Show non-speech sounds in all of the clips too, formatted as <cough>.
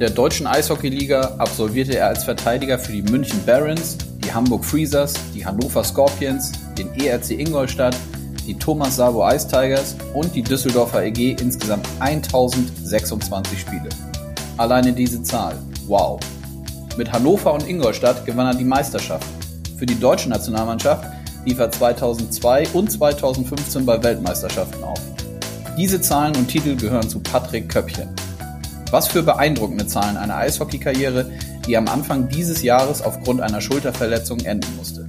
In der deutschen Eishockeyliga absolvierte er als Verteidiger für die München Barons, die Hamburg Freezers, die Hannover Scorpions, den ERC Ingolstadt, die Thomas Sabo Ice Tigers und die Düsseldorfer EG insgesamt 1026 Spiele. Alleine diese Zahl. Wow. Mit Hannover und Ingolstadt gewann er die Meisterschaft. Für die deutsche Nationalmannschaft lief er 2002 und 2015 bei Weltmeisterschaften auf. Diese Zahlen und Titel gehören zu Patrick Köppchen. Was für beeindruckende Zahlen einer Eishockeykarriere, die am Anfang dieses Jahres aufgrund einer Schulterverletzung enden musste.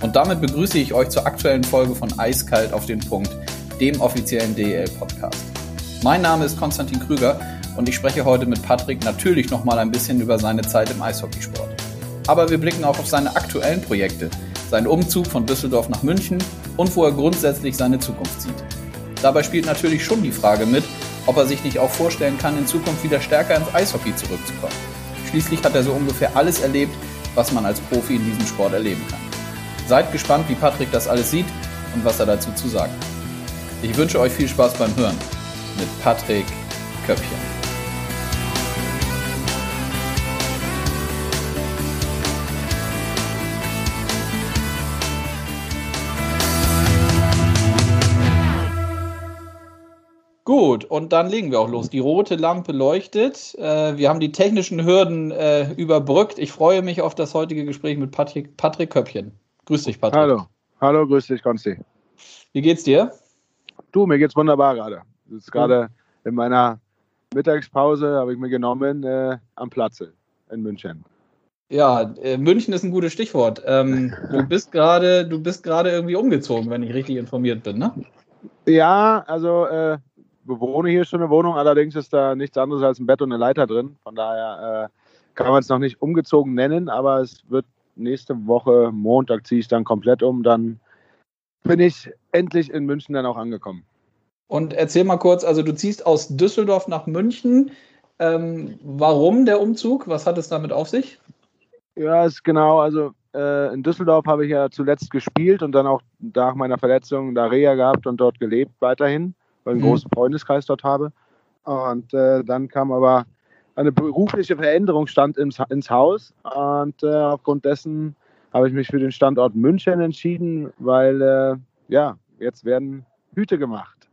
Und damit begrüße ich euch zur aktuellen Folge von Eiskalt auf den Punkt, dem offiziellen DEL-Podcast. Mein Name ist Konstantin Krüger und ich spreche heute mit Patrick natürlich nochmal ein bisschen über seine Zeit im Eishockeysport. Aber wir blicken auch auf seine aktuellen Projekte, seinen Umzug von Düsseldorf nach München und wo er grundsätzlich seine Zukunft sieht. Dabei spielt natürlich schon die Frage mit, ob er sich nicht auch vorstellen kann, in Zukunft wieder stärker ins Eishockey zurückzukommen. Schließlich hat er so ungefähr alles erlebt, was man als Profi in diesem Sport erleben kann. Seid gespannt, wie Patrick das alles sieht und was er dazu zu sagen hat. Ich wünsche euch viel Spaß beim Hören mit Patrick Köpfchen. Gut, und dann legen wir auch los. Die rote Lampe leuchtet. Äh, wir haben die technischen Hürden äh, überbrückt. Ich freue mich auf das heutige Gespräch mit Patrick, Patrick Köppchen. Grüß dich, Patrick. Hallo, hallo, grüß dich, Konsti. Wie geht's dir? Du, mir geht's wunderbar gerade. Das ist gerade in meiner Mittagspause, habe ich mir genommen, äh, am Platze in München. Ja, äh, München ist ein gutes Stichwort. Ähm, du <laughs> bist gerade, du bist gerade irgendwie umgezogen, wenn ich richtig informiert bin, ne? Ja, also äh, bewohne hier schon eine Wohnung, allerdings ist da nichts anderes als ein Bett und eine Leiter drin. Von daher äh, kann man es noch nicht umgezogen nennen, aber es wird nächste Woche Montag ziehe ich dann komplett um. Dann bin ich endlich in München dann auch angekommen. Und erzähl mal kurz, also du ziehst aus Düsseldorf nach München. Ähm, warum der Umzug? Was hat es damit auf sich? Ja, ist genau. Also äh, in Düsseldorf habe ich ja zuletzt gespielt und dann auch nach meiner Verletzung da Reha gehabt und dort gelebt weiterhin weil ich einen mhm. großen Freundeskreis dort habe. Und äh, dann kam aber eine berufliche Veränderung stand ins, ins Haus und äh, aufgrund dessen habe ich mich für den Standort München entschieden, weil äh, ja, jetzt werden Hüte gemacht.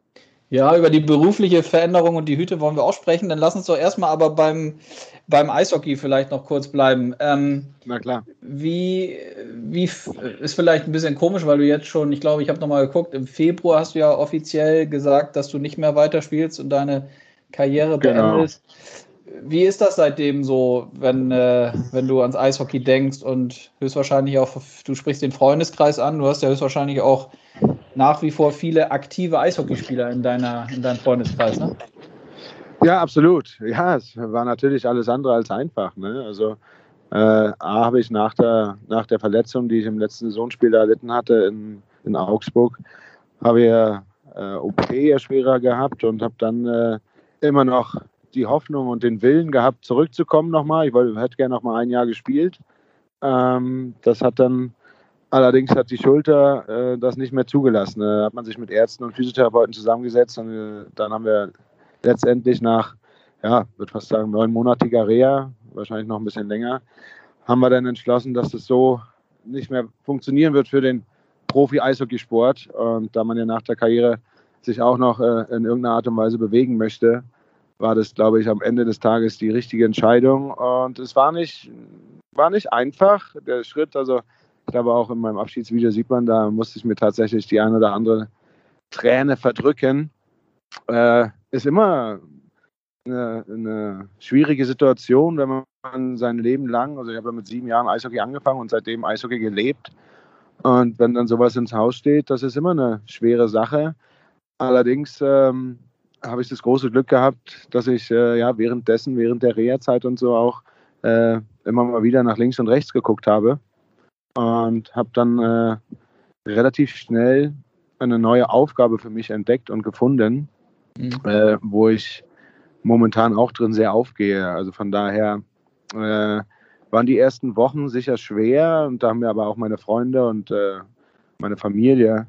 Ja, über die berufliche Veränderung und die Hüte wollen wir auch sprechen. Dann lass uns doch erstmal aber beim, beim Eishockey vielleicht noch kurz bleiben. Ähm, Na klar. Wie, wie ist vielleicht ein bisschen komisch, weil du jetzt schon, ich glaube, ich habe nochmal geguckt, im Februar hast du ja offiziell gesagt, dass du nicht mehr weiterspielst und deine Karriere genau. Wie ist das seitdem so, wenn, äh, wenn du ans Eishockey denkst und höchstwahrscheinlich auch, du sprichst den Freundeskreis an, du hast ja höchstwahrscheinlich auch nach wie vor viele aktive Eishockeyspieler in, deiner, in deinem Freundeskreis, ne? Ja, absolut. Ja, es war natürlich alles andere als einfach. Ne? Also äh, A habe ich nach der, nach der Verletzung, die ich im letzten Saisonspiel erlitten hatte in, in Augsburg, habe ich äh, OP schwerer gehabt und habe dann äh, immer noch die Hoffnung und den Willen gehabt, zurückzukommen nochmal. Ich wollte, hätte gerne nochmal ein Jahr gespielt. Ähm, das hat dann Allerdings hat die Schulter äh, das nicht mehr zugelassen. Da hat man sich mit Ärzten und Physiotherapeuten zusammengesetzt und äh, dann haben wir letztendlich nach, ja, würde fast sagen, neunmonatiger Reha, wahrscheinlich noch ein bisschen länger, haben wir dann entschlossen, dass das so nicht mehr funktionieren wird für den Profi-Eishockeysport. Und da man ja nach der Karriere sich auch noch äh, in irgendeiner Art und Weise bewegen möchte, war das, glaube ich, am Ende des Tages die richtige Entscheidung. Und es war nicht, war nicht einfach, der Schritt. Also ich glaube, auch in meinem Abschiedsvideo sieht man, da musste ich mir tatsächlich die eine oder andere Träne verdrücken. Äh, ist immer eine, eine, schwierige Situation, wenn man sein Leben lang, also ich habe ja mit sieben Jahren Eishockey angefangen und seitdem Eishockey gelebt. Und wenn dann sowas ins Haus steht, das ist immer eine schwere Sache. Allerdings ähm, habe ich das große Glück gehabt, dass ich äh, ja währenddessen, während der Reha-Zeit und so auch äh, immer mal wieder nach links und rechts geguckt habe und habe dann äh, relativ schnell eine neue Aufgabe für mich entdeckt und gefunden, mhm. äh, wo ich momentan auch drin sehr aufgehe. Also von daher äh, waren die ersten Wochen sicher schwer und da haben mir aber auch meine Freunde und äh, meine Familie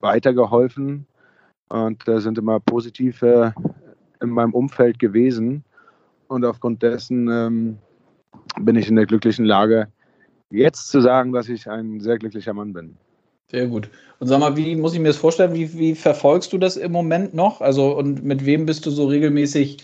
weitergeholfen und äh, sind immer positiv äh, in meinem Umfeld gewesen. Und aufgrund dessen ähm, bin ich in der glücklichen Lage, jetzt zu sagen, dass ich ein sehr glücklicher Mann bin. Sehr gut. Und sag mal, wie muss ich mir das vorstellen? Wie, wie verfolgst du das im Moment noch? Also, und mit wem bist du so regelmäßig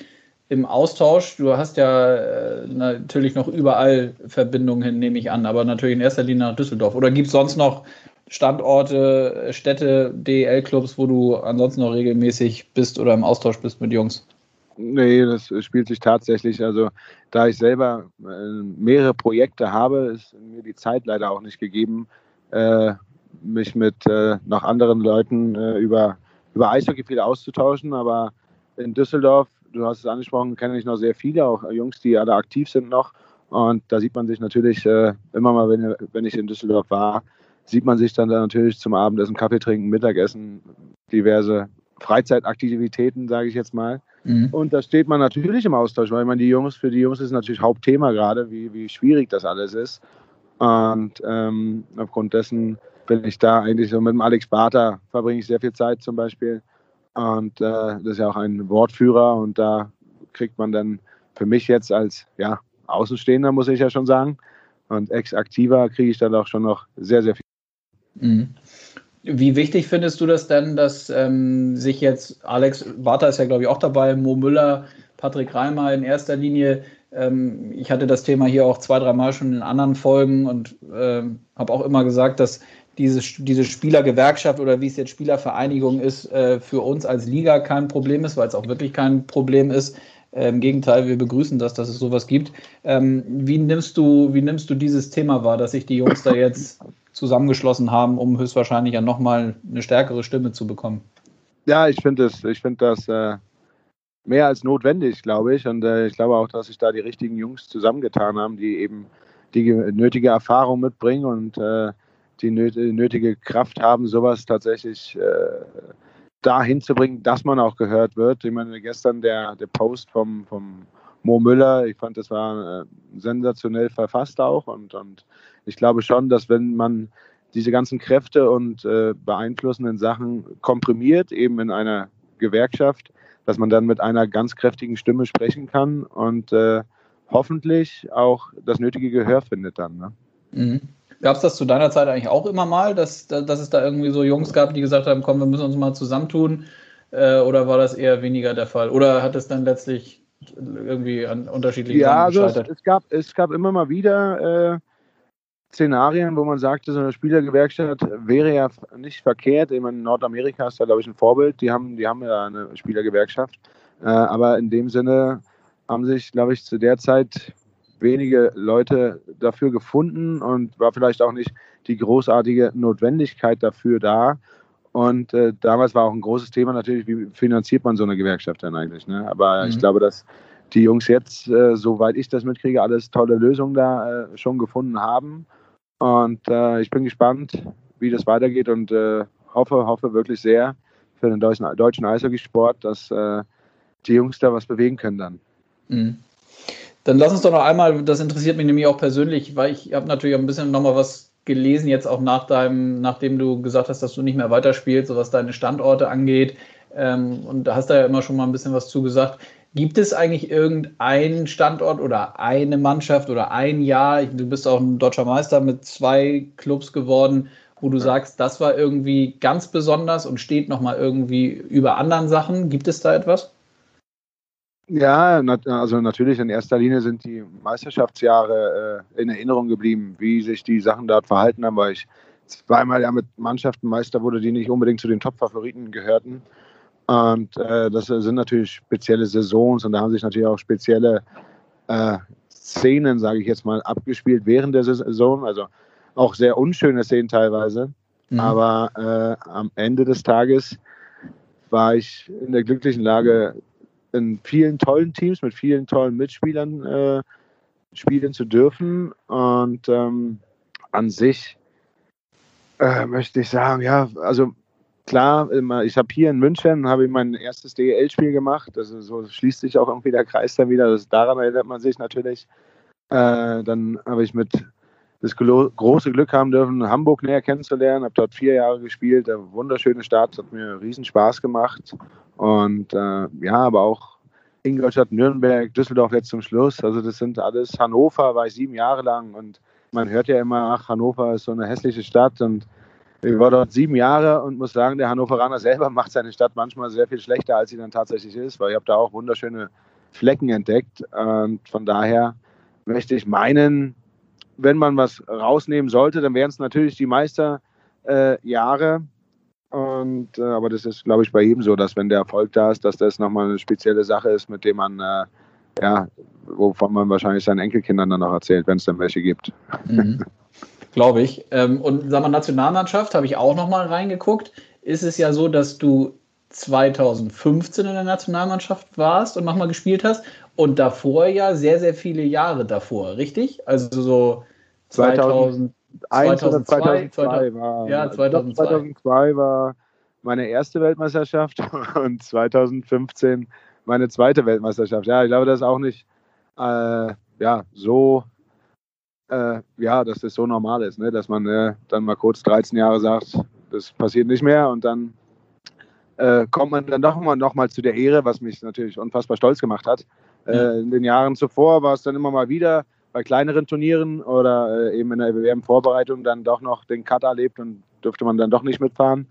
im Austausch? Du hast ja äh, natürlich noch überall Verbindungen hin, nehme ich an, aber natürlich in erster Linie nach Düsseldorf. Oder gibt es sonst noch Standorte, Städte, DEL-Clubs, wo du ansonsten noch regelmäßig bist oder im Austausch bist mit Jungs? Nee, das spielt sich tatsächlich. Also, da ich selber äh, mehrere Projekte habe, ist mir die Zeit leider auch nicht gegeben, äh, mich mit äh, noch anderen Leuten äh, über, über Eishockey viel auszutauschen. Aber in Düsseldorf, du hast es angesprochen, kenne ich noch sehr viele, auch Jungs, die alle aktiv sind noch. Und da sieht man sich natürlich äh, immer mal, wenn, wenn ich in Düsseldorf war, sieht man sich dann da natürlich zum Abendessen, Kaffee trinken, Mittagessen, diverse Freizeitaktivitäten, sage ich jetzt mal. Mhm. Und da steht man natürlich im Austausch, weil man die Jungs, für die Jungs ist natürlich Hauptthema gerade, wie, wie schwierig das alles ist. Und ähm, aufgrund dessen bin ich da eigentlich so mit dem Alex Barter verbringe ich sehr viel Zeit zum Beispiel. Und äh, das ist ja auch ein Wortführer und da kriegt man dann für mich jetzt als ja, Außenstehender, muss ich ja schon sagen, und Ex-Aktiver kriege ich dann auch schon noch sehr, sehr viel. Mhm. Wie wichtig findest du das denn, dass ähm, sich jetzt Alex Barter ist ja, glaube ich, auch dabei, Mo Müller, Patrick Reimer in erster Linie ähm, ich hatte das Thema hier auch zwei, dreimal schon in anderen Folgen und ähm, habe auch immer gesagt, dass diese, diese Spielergewerkschaft oder wie es jetzt Spielervereinigung ist, äh, für uns als Liga kein Problem ist, weil es auch wirklich kein Problem ist. Äh, Im Gegenteil, wir begrüßen das, dass es sowas gibt. Ähm, wie, nimmst du, wie nimmst du dieses Thema wahr, dass sich die Jungs da jetzt zusammengeschlossen haben, um höchstwahrscheinlich ja nochmal eine stärkere Stimme zu bekommen? Ja, ich finde das, ich find das äh, mehr als notwendig, glaube ich. Und äh, ich glaube auch, dass sich da die richtigen Jungs zusammengetan haben, die eben die nötige Erfahrung mitbringen und äh, die nötige Kraft haben, sowas tatsächlich äh, dahin zu bringen, dass man auch gehört wird. Ich meine, gestern der, der Post vom, vom Mo Müller, ich fand, das war äh, sensationell verfasst auch und, und ich glaube schon, dass wenn man diese ganzen Kräfte und äh, beeinflussenden Sachen komprimiert, eben in einer Gewerkschaft, dass man dann mit einer ganz kräftigen Stimme sprechen kann und äh, hoffentlich auch das nötige Gehör findet dann. Ne? Mhm. Gab es das zu deiner Zeit eigentlich auch immer mal, dass, dass es da irgendwie so Jungs gab, die gesagt haben, komm, wir müssen uns mal zusammentun? Äh, oder war das eher weniger der Fall? Oder hat es dann letztlich irgendwie an unterschiedlichen ja, Sachen gescheitert? Also es, es, gab, es gab immer mal wieder äh, Szenarien, wo man sagte, so eine Spielergewerkschaft wäre ja nicht verkehrt. Ich meine, Nordamerika ist da, glaube ich, ein Vorbild. Die haben, die haben ja eine Spielergewerkschaft. Äh, aber in dem Sinne haben sich, glaube ich, zu der Zeit wenige Leute dafür gefunden und war vielleicht auch nicht die großartige Notwendigkeit dafür da. Und äh, damals war auch ein großes Thema natürlich, wie finanziert man so eine Gewerkschaft dann eigentlich. Ne? Aber mhm. ich glaube, dass die Jungs jetzt, äh, soweit ich das mitkriege, alles tolle Lösungen da äh, schon gefunden haben. Und äh, ich bin gespannt, wie das weitergeht und äh, hoffe, hoffe wirklich sehr für den deutschen, deutschen Eishockeysport, dass äh, die Jungs da was bewegen können dann. Mhm. Dann lass uns doch noch einmal, das interessiert mich nämlich auch persönlich, weil ich habe natürlich auch ein bisschen nochmal was gelesen, jetzt auch nach deinem, nachdem du gesagt hast, dass du nicht mehr weiterspielst, so was deine Standorte angeht. Ähm, und da hast du ja immer schon mal ein bisschen was zugesagt. Gibt es eigentlich irgendeinen Standort oder eine Mannschaft oder ein Jahr, du bist auch ein deutscher Meister mit zwei Clubs geworden, wo du sagst, das war irgendwie ganz besonders und steht nochmal irgendwie über anderen Sachen? Gibt es da etwas? Ja, also natürlich in erster Linie sind die Meisterschaftsjahre äh, in Erinnerung geblieben, wie sich die Sachen dort verhalten haben, weil ich zweimal ja mit Mannschaften Meister wurde, die nicht unbedingt zu den Top-Favoriten gehörten. Und äh, das sind natürlich spezielle Saisons und da haben sich natürlich auch spezielle äh, Szenen, sage ich jetzt mal, abgespielt während der Saison. Also auch sehr unschöne Szenen teilweise. Mhm. Aber äh, am Ende des Tages war ich in der glücklichen Lage, in vielen tollen Teams mit vielen tollen Mitspielern äh, spielen zu dürfen. Und ähm, an sich äh, möchte ich sagen, ja, also klar, ich habe hier in München habe ich mein erstes DEL-Spiel gemacht. Also so schließt sich auch irgendwie der Kreis dann wieder. Das, daran erinnert man sich natürlich. Äh, dann habe ich mit das große Glück haben dürfen, Hamburg näher kennenzulernen. Habe dort vier Jahre gespielt. Eine wunderschöne Stadt, hat mir riesen Spaß gemacht. Und äh, ja, aber auch Ingolstadt, Nürnberg, Düsseldorf jetzt zum Schluss. Also das sind alles, Hannover war ich sieben Jahre lang und man hört ja immer, ach, Hannover ist so eine hässliche Stadt und ich war dort sieben Jahre und muss sagen, der Hannoveraner selber <laughs> macht seine Stadt manchmal sehr viel schlechter, als sie dann tatsächlich ist, weil ich habe da auch wunderschöne Flecken entdeckt. Und von daher möchte ich meinen, wenn man was rausnehmen sollte, dann wären es natürlich die Meisterjahre. Äh, und, äh, aber das ist, glaube ich, bei jedem so, dass wenn der Erfolg da ist, dass das nochmal eine spezielle Sache ist, mit dem man, äh, ja, wovon man wahrscheinlich seinen Enkelkindern dann noch erzählt, wenn es dann welche gibt. Mhm. <laughs> Glaube ich. Ähm, und sag mal, Nationalmannschaft habe ich auch nochmal reingeguckt. Ist es ja so, dass du 2015 in der Nationalmannschaft warst und nochmal gespielt hast und davor ja sehr, sehr viele Jahre davor, richtig? Also so 2000, 2002, 2002 war, ja, 2002. 2002 war meine erste Weltmeisterschaft <laughs> und 2015 meine zweite Weltmeisterschaft. Ja, ich glaube, das ist auch nicht äh, ja, so, äh, ja, dass das so normal ist, ne? dass man äh, dann mal kurz 13 Jahre sagt, das passiert nicht mehr und dann äh, kommt man dann doch mal, noch mal zu der Ehre, was mich natürlich unfassbar stolz gemacht hat. Äh, in den Jahren zuvor war es dann immer mal wieder bei kleineren Turnieren oder äh, eben in der WM-Vorbereitung dann doch noch den Cut erlebt und durfte man dann doch nicht mitfahren.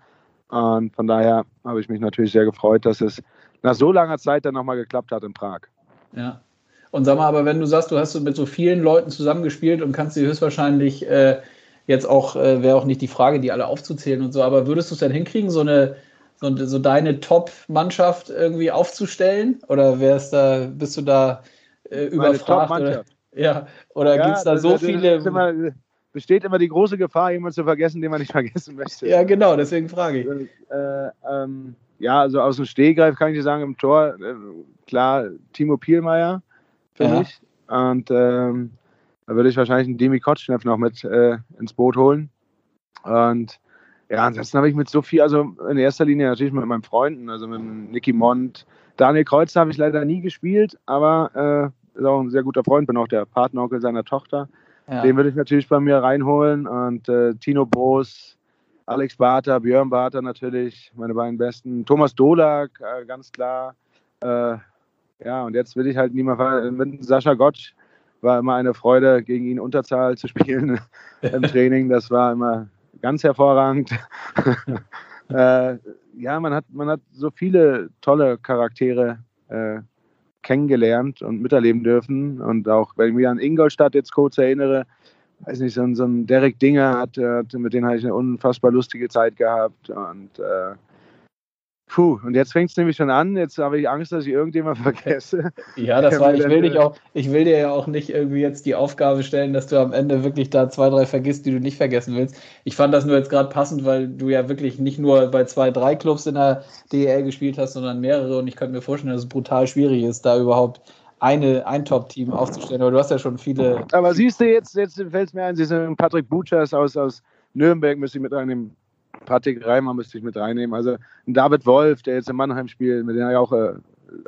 Und von daher habe ich mich natürlich sehr gefreut, dass es nach so langer Zeit dann nochmal geklappt hat in Prag. Ja. Und sag mal, aber wenn du sagst, du hast mit so vielen Leuten zusammengespielt und kannst sie höchstwahrscheinlich äh, jetzt auch, äh, wäre auch nicht die Frage, die alle aufzuzählen und so, aber würdest du es denn hinkriegen, so eine, so, so deine Top-Mannschaft irgendwie aufzustellen? Oder wärst da, bist du da äh, überfragt? Oder? Ja, oder ja, gibt es da so das, viele. Immer, besteht immer die große Gefahr, jemanden zu vergessen, den man nicht <laughs> vergessen möchte. Ja, genau, deswegen frage ich. Äh, ähm, ja, also aus dem Stehgreif kann ich dir sagen, im Tor, äh, klar, Timo Pielmeier für ja. mich. Und ähm, da würde ich wahrscheinlich einen Demi Kotschneff noch mit äh, ins Boot holen. Und ja, ansonsten habe ich mit so viel, also in erster Linie natürlich mit meinen Freunden, also mit Nicky Mond. Daniel Kreuzer habe ich leider nie gespielt, aber äh, ist auch ein sehr guter Freund, bin auch der Partneronkel seiner Tochter. Ja. Den würde ich natürlich bei mir reinholen. Und äh, Tino Boos, Alex Barter, Björn Barter natürlich, meine beiden besten. Thomas Dolak, äh, ganz klar. Äh, ja, und jetzt will ich halt niemand mit Sascha Gottsch war immer eine Freude, gegen ihn Unterzahl zu spielen <laughs> im Training. Das war immer ganz hervorragend. <laughs> äh, ja, man hat, man hat so viele tolle Charaktere äh, kennengelernt und miterleben dürfen. Und auch, wenn ich mich an Ingolstadt jetzt kurz erinnere, weiß nicht, so ein, so ein Derek Dinger hat, hat, mit dem habe ich eine unfassbar lustige Zeit gehabt. Und äh, Puh, und jetzt fängt es nämlich schon an. Jetzt habe ich Angst, dass ich irgendjemand <laughs> vergesse. Ja, das war, ich will dich auch, ich will dir ja auch nicht irgendwie jetzt die Aufgabe stellen, dass du am Ende wirklich da zwei, drei vergisst, die du nicht vergessen willst. Ich fand das nur jetzt gerade passend, weil du ja wirklich nicht nur bei zwei, drei Clubs in der DEL gespielt hast, sondern mehrere. Und ich könnte mir vorstellen, dass es brutal schwierig ist, da überhaupt eine, ein Top-Team aufzustellen. Aber du hast ja schon viele. Aber siehst du jetzt, jetzt fällt es mir ein, sie sind Patrick Butchers aus, aus Nürnberg, müsste ich mit einem Patrick Reimer müsste ich mit reinnehmen. Also David Wolf, der jetzt in Mannheim spielt, mit dem habe ich auch, äh,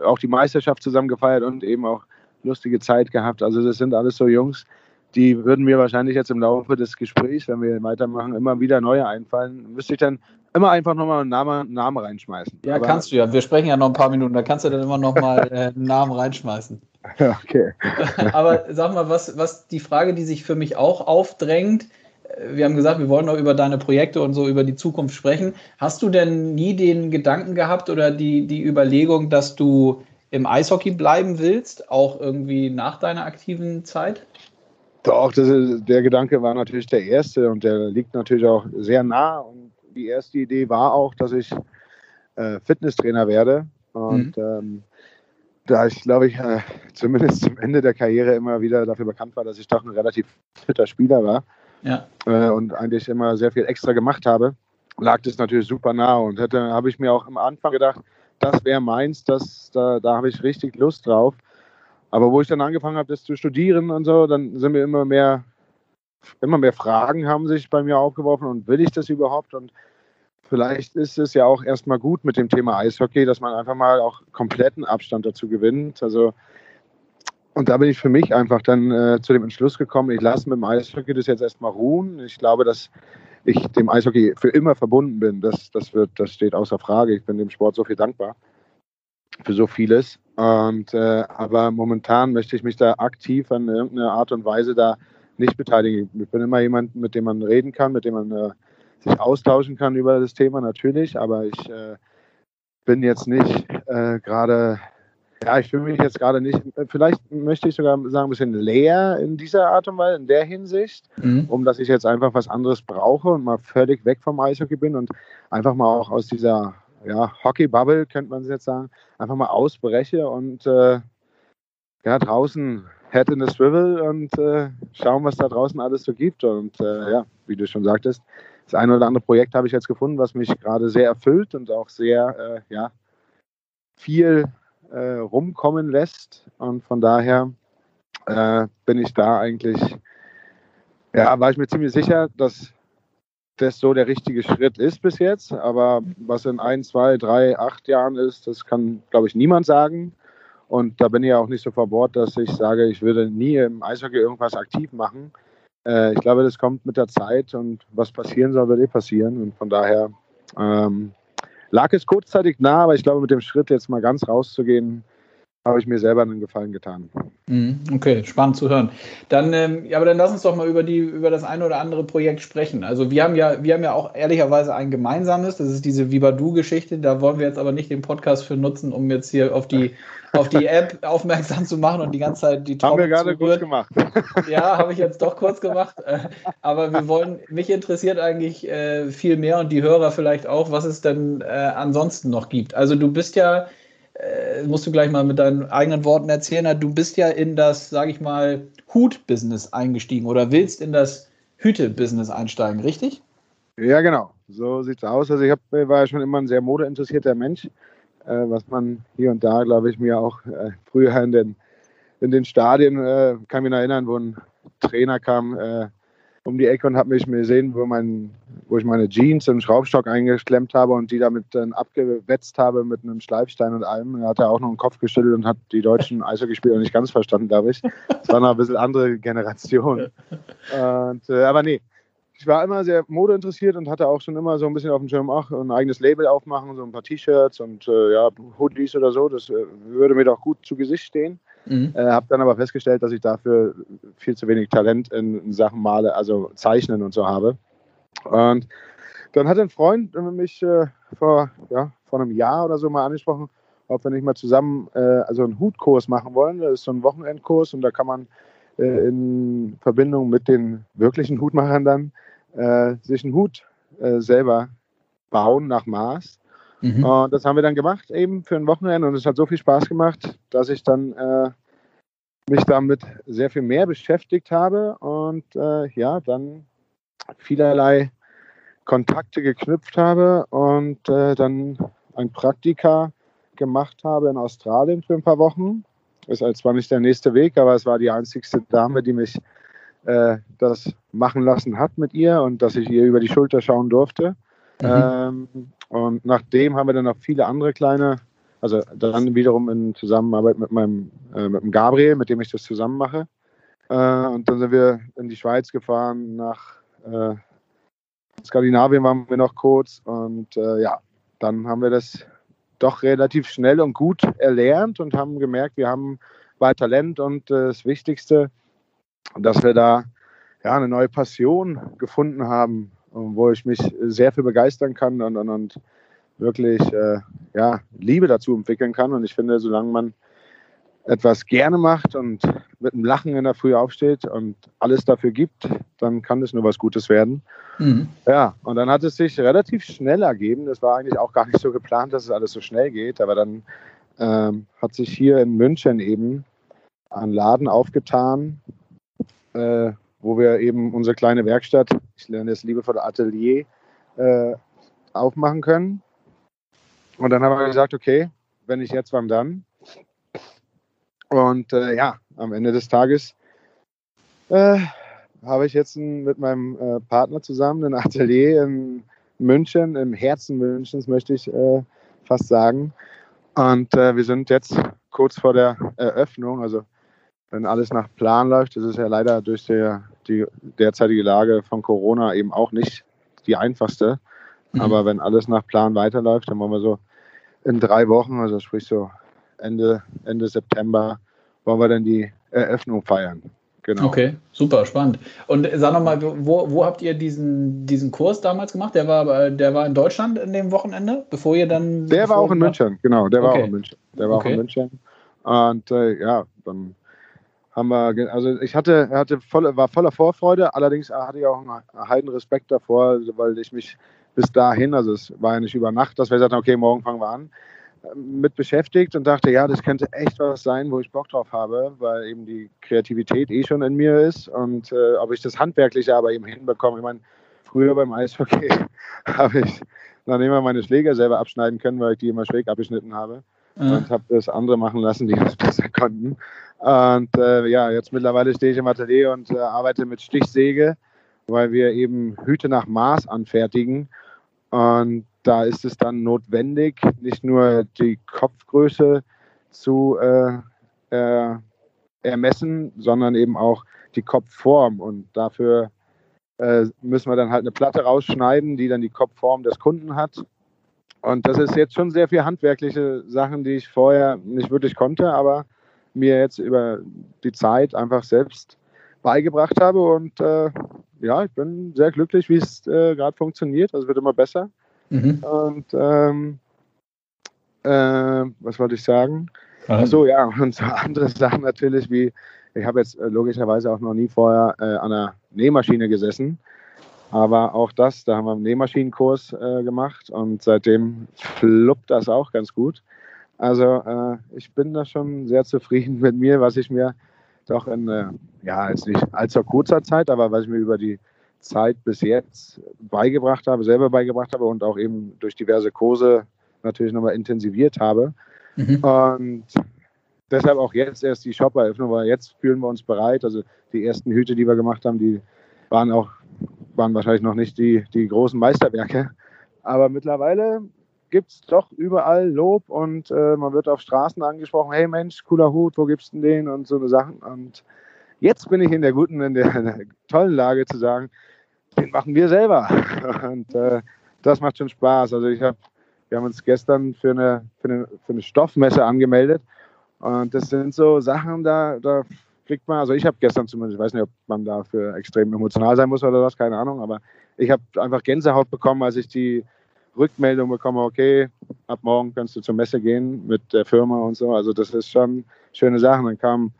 auch die Meisterschaft zusammen gefeiert und eben auch lustige Zeit gehabt. Also das sind alles so Jungs, die würden mir wahrscheinlich jetzt im Laufe des Gesprächs, wenn wir weitermachen, immer wieder neue einfallen. Müsste ich dann immer einfach nochmal einen Namen, Namen reinschmeißen. Ja, Aber, kannst du ja. Wir sprechen ja noch ein paar Minuten, da kannst du dann immer nochmal äh, einen Namen reinschmeißen. <laughs> Okay. <laughs> Aber sag mal, was, was die Frage, die sich für mich auch aufdrängt, wir haben gesagt, wir wollen noch über deine Projekte und so über die Zukunft sprechen. Hast du denn nie den Gedanken gehabt oder die, die Überlegung, dass du im Eishockey bleiben willst, auch irgendwie nach deiner aktiven Zeit? Doch, ist, der Gedanke war natürlich der erste und der liegt natürlich auch sehr nah. Und die erste Idee war auch, dass ich äh, Fitnesstrainer werde. Und mhm. ähm, da ich, glaube ich, äh, zumindest zum Ende der Karriere immer wieder dafür bekannt war, dass ich doch ein relativ fitter Spieler war, ja. äh, und eigentlich immer sehr viel extra gemacht habe, lag das natürlich super nah und hätte, habe ich mir auch am Anfang gedacht, das wäre meins, das, da, da habe ich richtig Lust drauf. Aber wo ich dann angefangen habe, das zu studieren und so, dann sind mir immer mehr, immer mehr Fragen haben sich bei mir aufgeworfen und will ich das überhaupt? Und vielleicht ist es ja auch erstmal gut mit dem Thema Eishockey, dass man einfach mal auch kompletten Abstand dazu gewinnt. Also und da bin ich für mich einfach dann äh, zu dem Entschluss gekommen, ich lasse mit dem Eishockey das jetzt erstmal ruhen. Ich glaube, dass ich dem Eishockey für immer verbunden bin. Das, das, wird, das steht außer Frage. Ich bin dem Sport so viel dankbar für so vieles. Und, äh, aber momentan möchte ich mich da aktiv an irgendeiner Art und Weise da nicht beteiligen. Ich bin immer jemand, mit dem man reden kann, mit dem man äh, sich austauschen kann über das Thema natürlich, aber ich äh, bin jetzt nicht äh, gerade, ja, ich fühle mich jetzt gerade nicht, vielleicht möchte ich sogar sagen, ein bisschen leer in dieser Art und Weise, in der Hinsicht, mhm. um dass ich jetzt einfach was anderes brauche und mal völlig weg vom Eishockey bin und einfach mal auch aus dieser ja, Hockey-Bubble, könnte man es jetzt sagen, einfach mal ausbreche und äh, ja, draußen Head in the Swivel und äh, schauen, was da draußen alles so gibt. Und äh, ja, wie du schon sagtest, das eine oder andere Projekt habe ich jetzt gefunden, was mich gerade sehr erfüllt und auch sehr, äh, ja, viel äh, rumkommen lässt. Und von daher äh, bin ich da eigentlich, ja, war ich mir ziemlich sicher, dass das so der richtige Schritt ist bis jetzt. Aber was in ein, zwei, drei, acht Jahren ist, das kann, glaube ich, niemand sagen. Und da bin ich ja auch nicht so verbohrt, dass ich sage, ich würde nie im Eishockey irgendwas aktiv machen. Äh, ich glaube, das kommt mit der Zeit und was passieren soll, wird eh passieren. Und von daher ähm, lag es kurzzeitig nah, aber ich glaube, mit dem Schritt jetzt mal ganz rauszugehen, habe ich mir selber einen Gefallen getan. Mhm, okay, spannend zu hören. Dann, ähm, ja, aber dann lass uns doch mal über die, über das eine oder andere Projekt sprechen. Also wir haben ja, wir haben ja auch ehrlicherweise ein gemeinsames, das ist diese Vivadu-Geschichte. Da wollen wir jetzt aber nicht den Podcast für nutzen, um jetzt hier auf die, auf die App <laughs> aufmerksam zu machen und die ganze Zeit die Haben wir gerade kurz gemacht. Ja, habe ich jetzt doch kurz gemacht. Äh, aber wir wollen, mich interessiert eigentlich äh, viel mehr und die Hörer vielleicht auch, was es denn äh, ansonsten noch gibt. Also du bist ja äh, musst du gleich mal mit deinen eigenen Worten erzählen. Du bist ja in das, sage ich mal, Hut-Business eingestiegen oder willst in das Hüte-Business einsteigen, richtig? Ja, genau. So sieht es aus. Also ich hab, war ja schon immer ein sehr modeinteressierter Mensch, äh, was man hier und da, glaube ich, mir auch äh, früher in den, in den Stadien, äh, kann mich noch erinnern, wo ein Trainer kam, äh, um die Ecke und habe mich gesehen, wo, mein, wo ich meine Jeans im Schraubstock eingeklemmt habe und die damit dann abgewetzt habe mit einem Schleifstein und allem. Er hat ja auch noch einen Kopf geschüttelt und hat die deutschen Eishockeyspieler nicht ganz verstanden, glaube ich. Das war noch ein bisschen andere Generation. Und, äh, aber nee, ich war immer sehr modeinteressiert und hatte auch schon immer so ein bisschen auf dem Schirm, ach, ein eigenes Label aufmachen, so ein paar T-Shirts und äh, ja, Hoodies oder so. Das äh, würde mir doch gut zu Gesicht stehen. Mhm. Äh, habe dann aber festgestellt, dass ich dafür viel zu wenig Talent in, Sachen Male, also Zeichnen und so habe. Und dann hat ein Freund mich äh, vor, ja, vor einem Jahr oder so mal angesprochen, ob wir nicht mal zusammen äh, also einen Hutkurs machen wollen. Das ist so ein Wochenendkurs und da kann man äh, in Verbindung mit den wirklichen Hutmachern dann äh, sich einen Hut äh, selber bauen nach Maß. Mhm. Und das haben wir dann gemacht, eben für ein Wochenende. Und es hat so viel Spaß gemacht, dass ich dann äh, mich damit sehr viel mehr beschäftigt habe und äh, ja, dann vielerlei Kontakte geknüpft habe und äh, dann ein Praktika gemacht habe in Australien für ein paar Wochen. Ist halt zwar nicht der nächste Weg, aber es war die einzigste Dame, die mich äh, das machen lassen hat mit ihr und dass ich ihr über die Schulter schauen durfte. Mhm. Ähm, und nachdem haben wir dann noch viele andere kleine, also dann wiederum in Zusammenarbeit mit meinem äh, mit dem Gabriel, mit dem ich das zusammen mache. Äh, und dann sind wir in die Schweiz gefahren, nach äh, Skandinavien waren wir noch kurz und äh, ja, dann haben wir das doch relativ schnell und gut erlernt und haben gemerkt, wir haben weiter Talent und äh, das Wichtigste, dass wir da ja, eine neue Passion gefunden haben wo ich mich sehr für begeistern kann und, und, und wirklich äh, ja, Liebe dazu entwickeln kann. Und ich finde, solange man etwas gerne macht und mit einem Lachen in der Früh aufsteht und alles dafür gibt, dann kann das nur was Gutes werden. Mhm. Ja, und dann hat es sich relativ schnell ergeben. Das war eigentlich auch gar nicht so geplant, dass es alles so schnell geht. Aber dann ähm, hat sich hier in München eben ein Laden aufgetan, äh, wo wir eben unsere kleine Werkstatt, ich lerne das liebevoll Atelier, äh, aufmachen können. Und dann haben wir gesagt, okay, wenn nicht jetzt, wann dann? Und äh, ja, am Ende des Tages äh, habe ich jetzt ein, mit meinem äh, Partner zusammen ein Atelier in München, im Herzen Münchens, möchte ich äh, fast sagen. Und äh, wir sind jetzt kurz vor der Eröffnung, also wenn alles nach Plan läuft, das ist ja leider durch die, die derzeitige Lage von Corona eben auch nicht die einfachste. Mhm. Aber wenn alles nach Plan weiterläuft, dann wollen wir so in drei Wochen, also sprich so Ende, Ende September wollen wir dann die Eröffnung feiern. Genau. Okay, super, spannend. Und sag nochmal, wo, wo habt ihr diesen, diesen Kurs damals gemacht? Der war, der war in Deutschland in dem Wochenende, bevor ihr dann. Der war auch in München, genau, der okay. war auch in München. Der war okay. auch in München. Und äh, ja, dann haben wir, also ich hatte, hatte voll, war voller Vorfreude, allerdings hatte ich auch einen heiden Respekt davor, weil ich mich bis dahin, also es war ja nicht über Nacht, dass wir gesagt haben, okay, morgen fangen wir an, mit beschäftigt und dachte, ja, das könnte echt was sein, wo ich Bock drauf habe, weil eben die Kreativität eh schon in mir ist und äh, ob ich das Handwerkliche aber eben hinbekomme. Ich meine, früher beim Eishockey <laughs> habe ich nicht mal meine Schläger selber abschneiden können, weil ich die immer schräg abgeschnitten habe und habe das andere machen lassen, die das <laughs> besser konnten. Und äh, ja, jetzt mittlerweile stehe ich im Atelier und äh, arbeite mit Stichsäge, weil wir eben Hüte nach Maß anfertigen. Und da ist es dann notwendig, nicht nur die Kopfgröße zu äh, äh, ermessen, sondern eben auch die Kopfform. Und dafür äh, müssen wir dann halt eine Platte rausschneiden, die dann die Kopfform des Kunden hat. Und das ist jetzt schon sehr viel handwerkliche Sachen, die ich vorher nicht wirklich konnte, aber mir jetzt über die Zeit einfach selbst beigebracht habe. Und äh, ja, ich bin sehr glücklich, wie es äh, gerade funktioniert. Also wird immer besser. Mhm. Und ähm, äh, was wollte ich sagen? Achso, ja, und so andere Sachen natürlich, wie ich habe jetzt äh, logischerweise auch noch nie vorher äh, an einer Nähmaschine gesessen. Aber auch das, da haben wir einen Nähmaschinenkurs äh, gemacht und seitdem fluppt das auch ganz gut. Also äh, ich bin da schon sehr zufrieden mit mir, was ich mir doch in, äh, ja, jetzt nicht allzu kurzer Zeit, aber was ich mir über die Zeit bis jetzt beigebracht habe, selber beigebracht habe und auch eben durch diverse Kurse natürlich nochmal intensiviert habe. Mhm. Und deshalb auch jetzt erst die Shop-Eröffnung, weil jetzt fühlen wir uns bereit. Also die ersten Hüte, die wir gemacht haben, die waren auch, waren wahrscheinlich noch nicht die, die großen Meisterwerke. Aber mittlerweile gibt es doch überall Lob und äh, man wird auf Straßen angesprochen, hey Mensch, cooler Hut, wo gibst du den und so eine Sachen. Und jetzt bin ich in der guten, in der, in der tollen Lage zu sagen, den machen wir selber. <laughs> Und äh, das macht schon Spaß. Also ich habe, wir haben uns gestern für eine, für eine, für eine Stoffmesse angemeldet. Und das sind so Sachen, da, da kriegt man, also ich habe gestern zumindest, ich weiß nicht, ob man dafür extrem emotional sein muss oder was, keine Ahnung, aber ich habe einfach Gänsehaut bekommen, als ich die Rückmeldung bekomme, okay, ab morgen kannst du zur Messe gehen mit der Firma und so. Also das ist schon schöne Sachen. Dann kam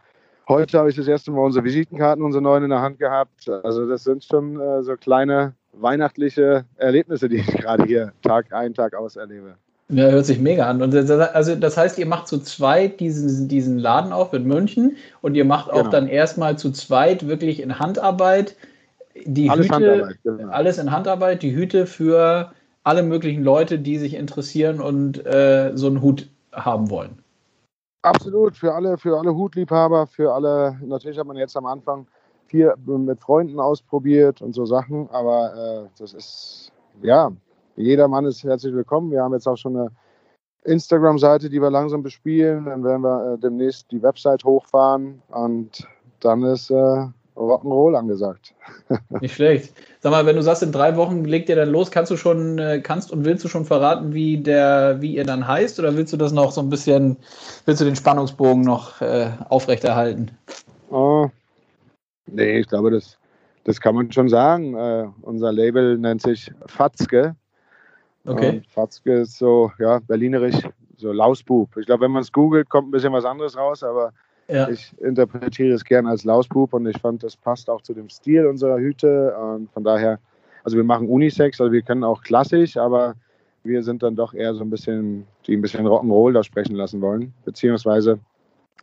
Heute habe ich das erste Mal unsere Visitenkarten, unsere neuen in der Hand gehabt. Also das sind schon äh, so kleine weihnachtliche Erlebnisse, die ich gerade hier Tag ein, Tag aus erlebe. Ja, hört sich mega an. Und das, also das heißt, ihr macht zu zweit diesen, diesen Laden auf in München und ihr macht auch genau. dann erstmal zu zweit wirklich in Handarbeit die alles Hüte, Handarbeit, genau. alles in Handarbeit, die Hüte für alle möglichen Leute, die sich interessieren und äh, so einen Hut haben wollen. Absolut, für alle, für alle Hutliebhaber, für alle, natürlich hat man jetzt am Anfang viel mit Freunden ausprobiert und so Sachen, aber äh, das ist, ja, jeder Mann ist herzlich willkommen. Wir haben jetzt auch schon eine Instagram-Seite, die wir langsam bespielen. Dann werden wir äh, demnächst die Website hochfahren und dann ist äh, Rock'n'Roll angesagt. <laughs> Nicht schlecht. Sag mal, wenn du sagst, in drei Wochen legt ihr dann los, kannst du schon, äh, kannst und willst du schon verraten, wie der, wie ihr dann heißt, oder willst du das noch so ein bisschen, willst du den Spannungsbogen noch äh, aufrechterhalten? Oh, nee, ich glaube, das, das kann man schon sagen. Äh, unser Label nennt sich Fatzke. Okay. Und Fatzke ist so, ja, berlinerisch, so Lausbub. Ich glaube, wenn man es googelt, kommt ein bisschen was anderes raus, aber ja. Ich interpretiere es gerne als Lausbub und ich fand, das passt auch zu dem Stil unserer Hüte. Und von daher, also wir machen Unisex, also wir können auch klassisch, aber wir sind dann doch eher so ein bisschen, die ein bisschen Rock'n'Roll da sprechen lassen wollen. Beziehungsweise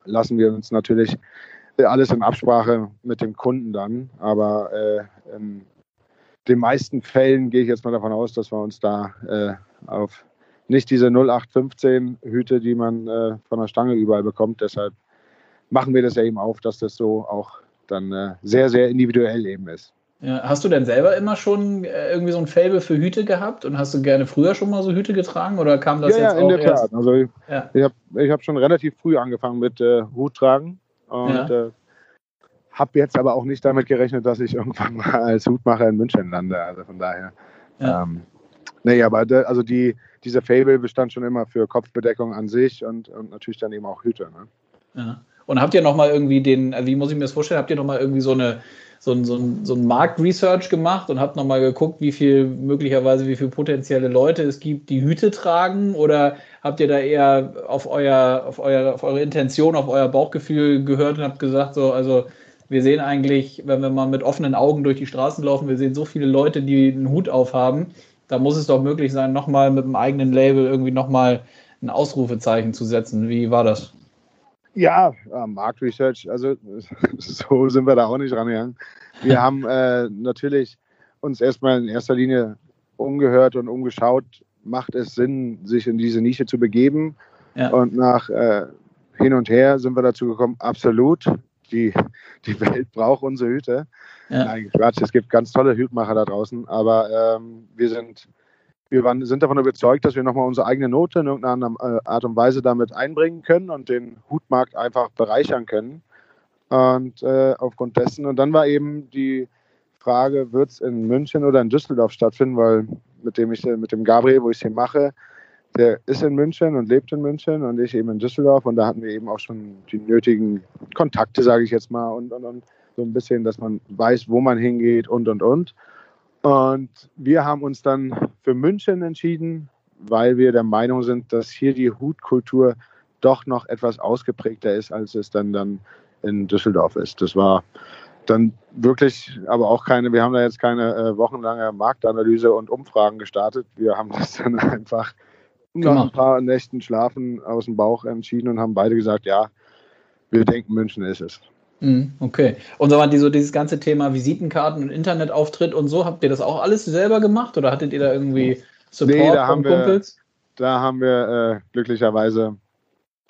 lassen wir uns natürlich alles in Absprache mit dem Kunden dann. Aber äh, in den meisten Fällen gehe ich jetzt mal davon aus, dass wir uns da äh, auf nicht diese 0815 Hüte, die man äh, von der Stange überall bekommt. Deshalb machen wir das ja eben auf, dass das so auch dann äh, sehr, sehr individuell eben ist. Ja, hast du denn selber immer schon äh, irgendwie so ein Faible für Hüte gehabt und hast du gerne früher schon mal so Hüte getragen oder kam das ja, jetzt ja, in auch der erst? Tat. Also ja. ich habe ich hab schon relativ früh angefangen mit äh, Hut tragen und ja. äh, habe jetzt aber auch nicht damit gerechnet, dass ich irgendwann mal als Hutmacher in München lande. Also von daher. Ja. Ähm, nee, aber de, also die, dieser Fable bestand schon immer für Kopfbedeckung an sich und, und natürlich dann eben auch Hüte. Ne? Ja. Und habt ihr nochmal irgendwie den, wie muss ich mir das vorstellen, habt ihr nochmal irgendwie so eine so ein, so ein, so ein Marktresearch gemacht und habt nochmal geguckt, wie viel möglicherweise, wie viele potenzielle Leute es gibt, die Hüte tragen? Oder habt ihr da eher auf euer, auf euer, auf eure Intention, auf euer Bauchgefühl gehört und habt gesagt, so, also wir sehen eigentlich, wenn wir mal mit offenen Augen durch die Straßen laufen, wir sehen so viele Leute, die einen Hut aufhaben, da muss es doch möglich sein, nochmal mit einem eigenen Label irgendwie nochmal ein Ausrufezeichen zu setzen. Wie war das? Ja, äh, Markt Research, also <laughs> so sind wir da auch nicht rangegangen. Wir <laughs> haben äh, natürlich uns erstmal in erster Linie umgehört und umgeschaut, macht es Sinn, sich in diese Nische zu begeben? Ja. Und nach äh, hin und her sind wir dazu gekommen, absolut, die, die Welt braucht unsere Hüte. Ja. Nein, Quatsch, es gibt ganz tolle Hütmacher da draußen, aber ähm, wir sind wir waren, sind davon überzeugt, dass wir nochmal unsere eigene Note in irgendeiner äh, Art und Weise damit einbringen können und den Hutmarkt einfach bereichern können. Und äh, aufgrund dessen, und dann war eben die Frage, wird es in München oder in Düsseldorf stattfinden, weil mit dem ich, mit dem Gabriel, wo ich es hier mache, der ist in München und lebt in München und ich eben in Düsseldorf und da hatten wir eben auch schon die nötigen Kontakte, sage ich jetzt mal, und, und, und so ein bisschen, dass man weiß, wo man hingeht und und und. Und wir haben uns dann für München entschieden, weil wir der Meinung sind, dass hier die Hutkultur doch noch etwas ausgeprägter ist, als es dann, dann in Düsseldorf ist. Das war dann wirklich, aber auch keine, wir haben da jetzt keine äh, wochenlange Marktanalyse und Umfragen gestartet. Wir haben das dann <laughs> einfach nach ein paar Nächten Schlafen aus dem Bauch entschieden und haben beide gesagt, ja, wir denken, München ist es. Mhm, okay. Und sag mal, die, so dieses ganze Thema Visitenkarten und Internetauftritt und so, habt ihr das auch alles selber gemacht oder hattet ihr da irgendwie Support nee, da von Kumpels? Wir, da haben wir äh, glücklicherweise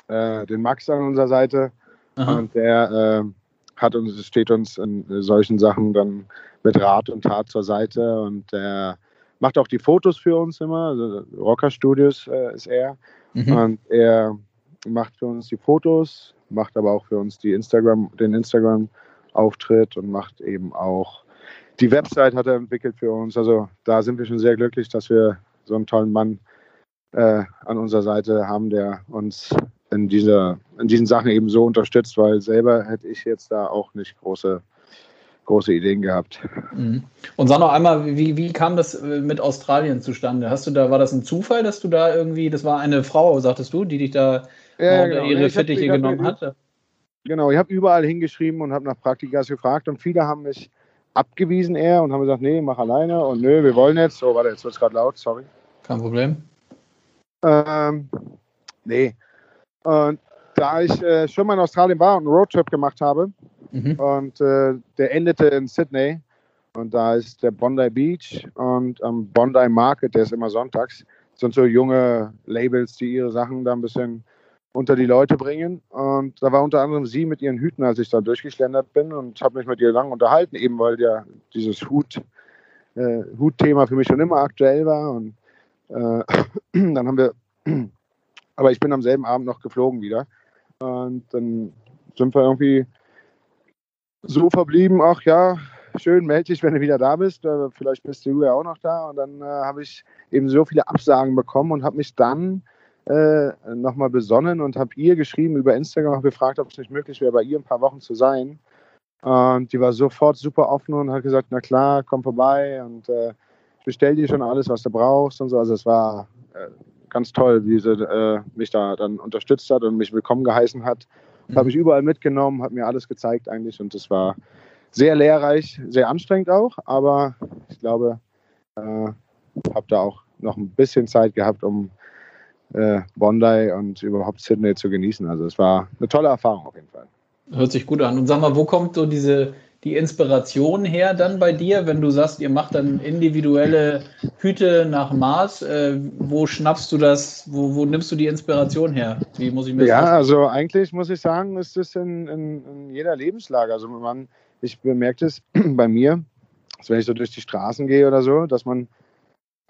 äh, den Max an unserer Seite Aha. und der äh, hat uns, steht uns in solchen Sachen dann mit Rat und Tat zur Seite und der macht auch die Fotos für uns immer. Also Rocker Studios äh, ist er mhm. und er macht für uns die Fotos, macht aber auch für uns die Instagram, den Instagram-Auftritt und macht eben auch die Website hat er entwickelt für uns. Also da sind wir schon sehr glücklich, dass wir so einen tollen Mann äh, an unserer Seite haben, der uns in, dieser, in diesen Sachen eben so unterstützt, weil selber hätte ich jetzt da auch nicht große, große Ideen gehabt. Mhm. Und sag noch einmal, wie, wie kam das äh, mit Australien zustande? Hast du da, war das ein Zufall, dass du da irgendwie, das war eine Frau, sagtest du, die dich da ja, genau. ihre ich Fittiche hab, genommen hatte. Genau, ich habe überall hingeschrieben und habe nach Praktikas gefragt und viele haben mich abgewiesen eher und haben gesagt, nee, mach alleine und nö, wir wollen jetzt. So, warte, jetzt wird es gerade laut, sorry. Kein Problem. Ähm, nee. Und da ich äh, schon mal in Australien war und einen Roadtrip gemacht habe mhm. und äh, der endete in Sydney und da ist der Bondi Beach und am Bondi Market, der ist immer sonntags, sind so junge Labels, die ihre Sachen da ein bisschen unter die Leute bringen. Und da war unter anderem sie mit ihren Hüten, als ich da durchgeschlendert bin und habe mich mit ihr lang unterhalten, eben weil ja dieses Hut, äh, Hutthema für mich schon immer aktuell war. Und äh, <clears throat> dann haben wir, <clears throat> aber ich bin am selben Abend noch geflogen wieder. Und dann sind wir irgendwie so verblieben, ach ja, schön, melde dich, wenn du wieder da bist. Äh, vielleicht bist du ja auch noch da. Und dann äh, habe ich eben so viele Absagen bekommen und habe mich dann äh, nochmal besonnen und habe ihr geschrieben über Instagram, gefragt, ob es nicht möglich wäre, bei ihr ein paar Wochen zu sein. Und die war sofort super offen und hat gesagt, na klar, komm vorbei und äh, ich bestell dir schon alles, was du brauchst und so. Also es war äh, ganz toll, wie sie äh, mich da dann unterstützt hat und mich willkommen geheißen hat. Mhm. Habe ich überall mitgenommen, hat mir alles gezeigt eigentlich und das war sehr lehrreich, sehr anstrengend auch, aber ich glaube, äh, habe da auch noch ein bisschen Zeit gehabt, um äh, Bondi und überhaupt Sydney zu genießen. Also es war eine tolle Erfahrung auf jeden Fall. Hört sich gut an. Und sag mal, wo kommt so diese die Inspiration her dann bei dir, wenn du sagst, ihr macht dann individuelle Hüte nach Maß? Äh, wo schnappst du das? Wo, wo, nimmst du die Inspiration her? Wie muss ich mir Ja, sagen? also eigentlich muss ich sagen, ist es in, in, in, jeder Lebenslage. Also man, ich bemerke es <clears throat> bei mir, dass wenn ich so durch die Straßen gehe oder so, dass man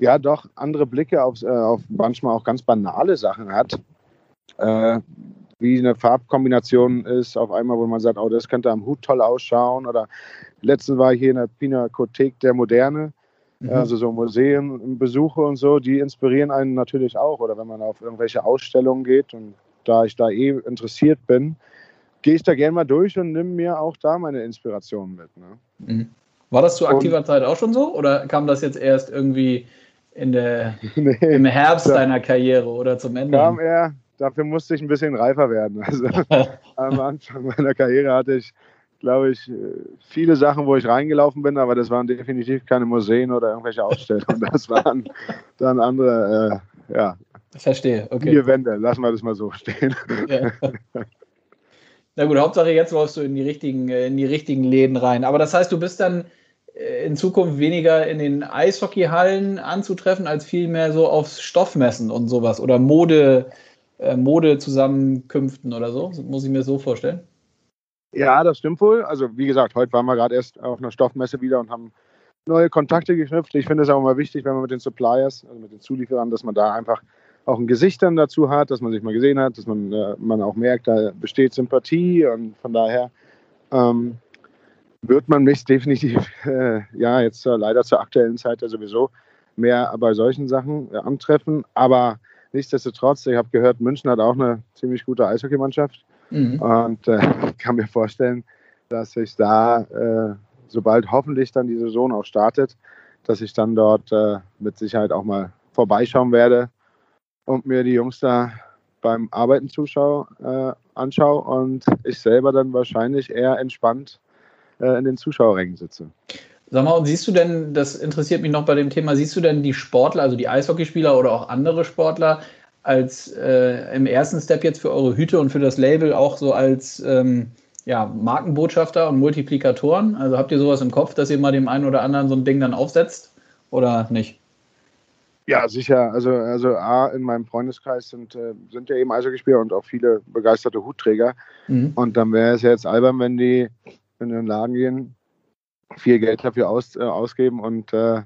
ja doch andere Blicke auf, äh, auf manchmal auch ganz banale Sachen hat. Äh, wie eine Farbkombination ist, auf einmal, wo man sagt, oh, das könnte am Hut toll ausschauen. Oder letztens war ich hier in der Pinakothek der Moderne Mhm. Also so Museenbesuche und so, die inspirieren einen natürlich auch. Oder wenn man auf irgendwelche Ausstellungen geht und da ich da eh interessiert bin, gehe ich da gerne mal durch und nehme mir auch da meine Inspiration mit. Ne? Mhm. War das zu aktiver und, Zeit auch schon so oder kam das jetzt erst irgendwie in der, <laughs> nee, im Herbst deiner Karriere oder zum Ende? Kam eher, dafür musste ich ein bisschen reifer werden. Also <laughs> am Anfang meiner Karriere hatte ich, glaube ich, viele Sachen, wo ich reingelaufen bin, aber das waren definitiv keine Museen oder irgendwelche Ausstellungen. <laughs> Das waren dann andere, äh, ja. Verstehe, okay. Vier Wände, lassen wir das mal so stehen. Ja. Na gut, Hauptsache jetzt läufst du in die richtigen, äh, in die richtigen Läden rein. Aber das heißt, du bist dann äh, in Zukunft weniger in den Eishockeyhallen anzutreffen, als vielmehr so auf Stoffmessen und sowas oder Mode, äh, Modezusammenkünften oder so. Muss ich mir so vorstellen? Ja, das stimmt wohl. Also wie gesagt, heute waren wir gerade erst auf einer Stoffmesse wieder und haben neue Kontakte geknüpft. Ich finde es auch immer wichtig, wenn man mit den Suppliers, also mit den Zulieferern, dass man da einfach auch ein Gesicht dann dazu hat, dass man sich mal gesehen hat, dass man, äh, man auch merkt, da besteht Sympathie und von daher ähm, wird man mich definitiv, <laughs> äh, ja, jetzt äh, leider zur aktuellen Zeit ja sowieso mehr bei solchen Sachen äh, antreffen, aber nichtsdestotrotz, ich habe gehört, München hat auch eine ziemlich gute Eishockeymannschaft mhm. und äh, <laughs> kann mir vorstellen, dass ich da, äh, sobald hoffentlich dann die Saison auch startet, dass ich dann dort mit Sicherheit auch mal vorbeischauen werde und mir die Jungs da beim Arbeiten zuschau, äh, anschaue und ich selber dann wahrscheinlich eher entspannt äh, in den Zuschauerrängen sitze. Sag mal, und siehst du denn, das interessiert mich noch bei dem Thema, siehst du denn die Sportler, also die Eishockeyspieler oder auch andere Sportler, als äh, im ersten Step jetzt für eure Hüte und für das Label auch so als ähm, ja, Markenbotschafter und Multiplikatoren? Also habt ihr sowas im Kopf, dass ihr mal dem einen oder anderen so ein Ding dann aufsetzt oder nicht? Ja, sicher. Also, also A, in meinem Freundeskreis sind, äh, sind ja eben Eishockeyspieler und auch viele begeisterte Hutträger. Mhm. Und dann wäre es ja jetzt albern, wenn die in den Laden gehen, viel Geld dafür aus, äh, ausgeben und äh,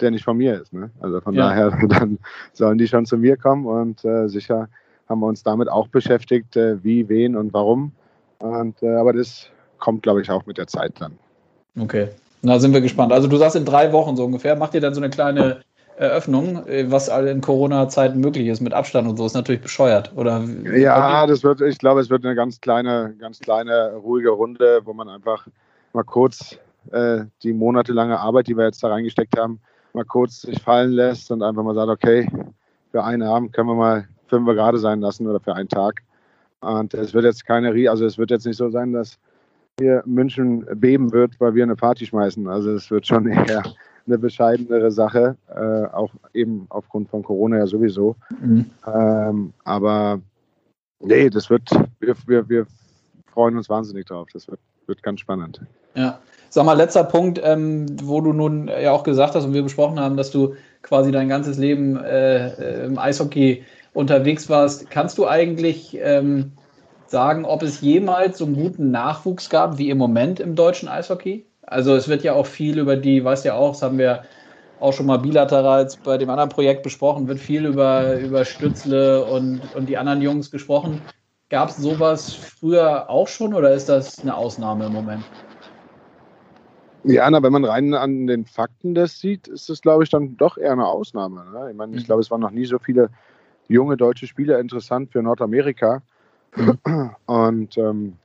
der nicht von mir ist. Ne? Also von ja. daher, <laughs> dann sollen die schon zu mir kommen und äh, sicher haben wir uns damit auch beschäftigt, äh, wie, wen und warum. Und, äh, aber das kommt, glaube ich, auch mit der Zeit dann. Okay, na sind wir gespannt. Also du sagst in drei Wochen so ungefähr, macht ihr dann so eine kleine Eröffnung, äh, was in Corona-Zeiten möglich ist mit Abstand und so, ist natürlich bescheuert, oder? Ja, das wird, ich glaube, es wird eine ganz kleine, ganz kleine, ruhige Runde, wo man einfach mal kurz äh, die monatelange Arbeit, die wir jetzt da reingesteckt haben, mal kurz sich fallen lässt und einfach mal sagt, okay, für einen Abend können wir mal fünf gerade sein lassen oder für einen Tag. Und es wird jetzt keine, also es wird jetzt nicht so sein, dass hier München beben wird, weil wir eine Party schmeißen. Also es wird schon <laughs> eher eine bescheidenere Sache, äh, auch eben aufgrund von Corona ja sowieso. Mhm. Ähm, aber nee, das wird, wir, wir, wir freuen uns wahnsinnig drauf. Das wird, wird ganz spannend. Ja. Sag mal, letzter Punkt, ähm, wo du nun ja auch gesagt hast und wir besprochen haben, dass du quasi dein ganzes Leben äh, im Eishockey unterwegs warst. Kannst du eigentlich ähm, sagen, ob es jemals so einen guten Nachwuchs gab wie im Moment im deutschen Eishockey? Also es wird ja auch viel über die, weißt ja auch, das haben wir auch schon mal bilateral bei dem anderen Projekt besprochen, wird viel über, über Stützle und, und die anderen Jungs gesprochen. Gab es sowas früher auch schon oder ist das eine Ausnahme im Moment? Ja, na, wenn man rein an den Fakten das sieht, ist das, glaube ich, dann doch eher eine Ausnahme. Ne? Ich meine, ich mhm. glaube, es waren noch nie so viele junge deutsche Spieler interessant für Nordamerika. Mhm. Und ähm,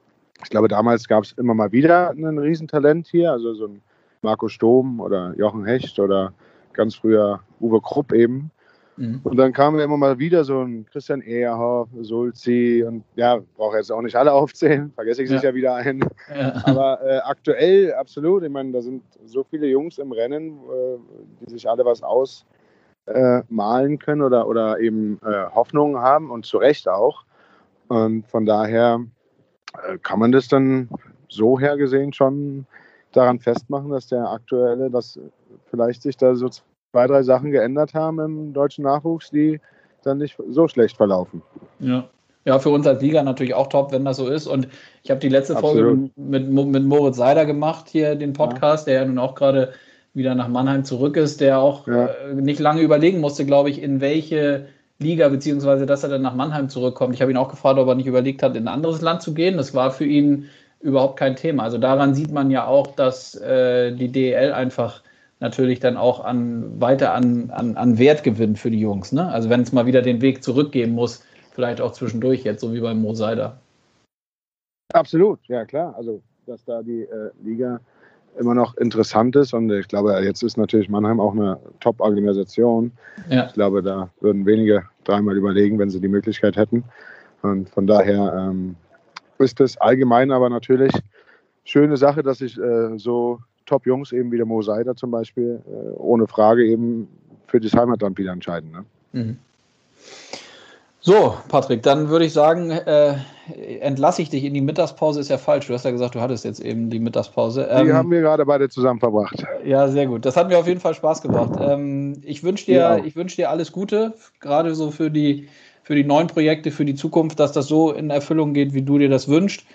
ich glaube, damals gab es immer mal wieder ein Riesentalent hier, also so ein Marco Sturm oder Jochen Hecht oder ganz früher Uwe Krupp eben. Mhm. Und dann kamen immer mal wieder so ein Christian Ehrhoff, Sulzi und ja, brauche jetzt auch nicht alle aufzählen, vergesse ich ja. sicher wieder einen. Ja. Aber äh, aktuell absolut, ich meine, da sind so viele Jungs im Rennen, äh, die sich alle was ausmalen äh, können oder, oder eben äh, Hoffnungen haben und zu Recht auch. Und von daher äh, kann man das dann so hergesehen schon daran festmachen, dass der aktuelle, dass vielleicht sich da so zwei, drei Sachen geändert haben im deutschen Nachwuchs, die dann nicht so schlecht verlaufen. Ja. Ja, für uns als Liga natürlich auch top, wenn das so ist. Und ich habe die letzte Absolut. Folge mit, mit Moritz Seider gemacht, hier den Podcast, ja. der ja nun auch gerade wieder nach Mannheim zurück ist, der auch ja. äh, nicht lange überlegen musste, glaube ich, in welche Liga, beziehungsweise dass er dann nach Mannheim zurückkommt. Ich habe ihn auch gefragt, ob er nicht überlegt hat, in ein anderes Land zu gehen. Das war für ihn überhaupt kein Thema. Also daran sieht man ja auch, dass äh, die DEL einfach natürlich dann auch an, weiter an, an, an Wert gewinnt für die Jungs. Ne? Also wenn es mal wieder den Weg zurückgeben muss, vielleicht auch zwischendurch jetzt, so wie beim Mo Seider. Absolut, ja klar. Also dass da die äh, Liga immer noch interessant ist und ich glaube, jetzt ist natürlich Mannheim auch eine Top-Organisation. Ja. Ich glaube, da würden wenige dreimal überlegen, wenn sie die Möglichkeit hätten. Und von daher ähm, ist es allgemein aber natürlich schöne Sache, dass sich äh, so Top-Jungs eben wie der Mo Seider zum Beispiel äh, ohne Frage eben für das Heimatland wieder entscheiden. Ne? Mhm. So, Patrick, dann würde ich sagen, äh, entlasse ich dich in die Mittagspause, ist ja falsch. Du hast ja gesagt, du hattest jetzt eben die Mittagspause. Ähm, die haben wir gerade beide zusammen verbracht. Ja, sehr gut. Das hat mir auf jeden Fall Spaß gemacht. Ähm, ich wünsche dir, ja. ich dir alles Gute, gerade so für die, für die neuen Projekte, für die Zukunft, dass das so in Erfüllung geht, wie du dir das wünschst.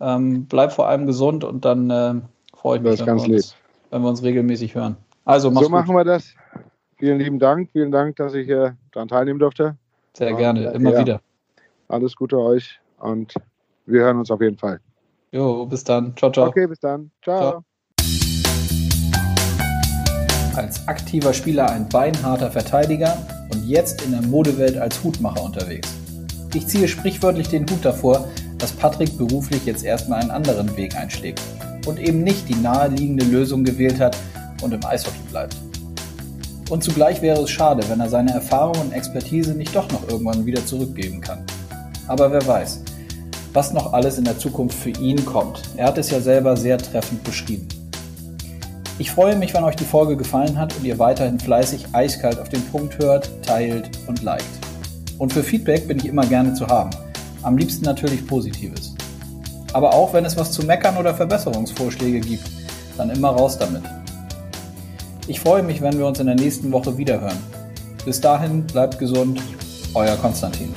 Ähm, bleib vor allem gesund und dann äh, freue ich mich, wenn wir, uns, wenn wir, uns, regelmäßig hören. Also, So machen gut. wir das. Vielen lieben Dank. Vielen Dank, dass ich äh, daran teilnehmen durfte. Sehr gerne, immer ja, wieder. Alles Gute euch und wir hören uns auf jeden Fall. Jo, bis dann. Ciao, ciao. Okay, bis dann. Ciao. ciao. Als aktiver Spieler ein beinharter Verteidiger und jetzt in der Modewelt als Hutmacher unterwegs. Ich ziehe sprichwörtlich den Hut davor, dass Patrick beruflich jetzt erstmal einen anderen Weg einschlägt und eben nicht die naheliegende Lösung gewählt hat und im Eishockey bleibt. Und zugleich wäre es schade, wenn er seine Erfahrung und Expertise nicht doch noch irgendwann wieder zurückgeben kann. Aber wer weiß, was noch alles in der Zukunft für ihn kommt. Er hat es ja selber sehr treffend beschrieben. Ich freue mich, wenn euch die Folge gefallen hat und ihr weiterhin fleißig eiskalt auf den Punkt hört, teilt und liked. Und für Feedback bin ich immer gerne zu haben. Am liebsten natürlich Positives. Aber auch wenn es was zu meckern oder Verbesserungsvorschläge gibt, dann immer raus damit. Ich freue mich, wenn wir uns in der nächsten Woche wiederhören. Bis dahin bleibt gesund, euer Konstantin.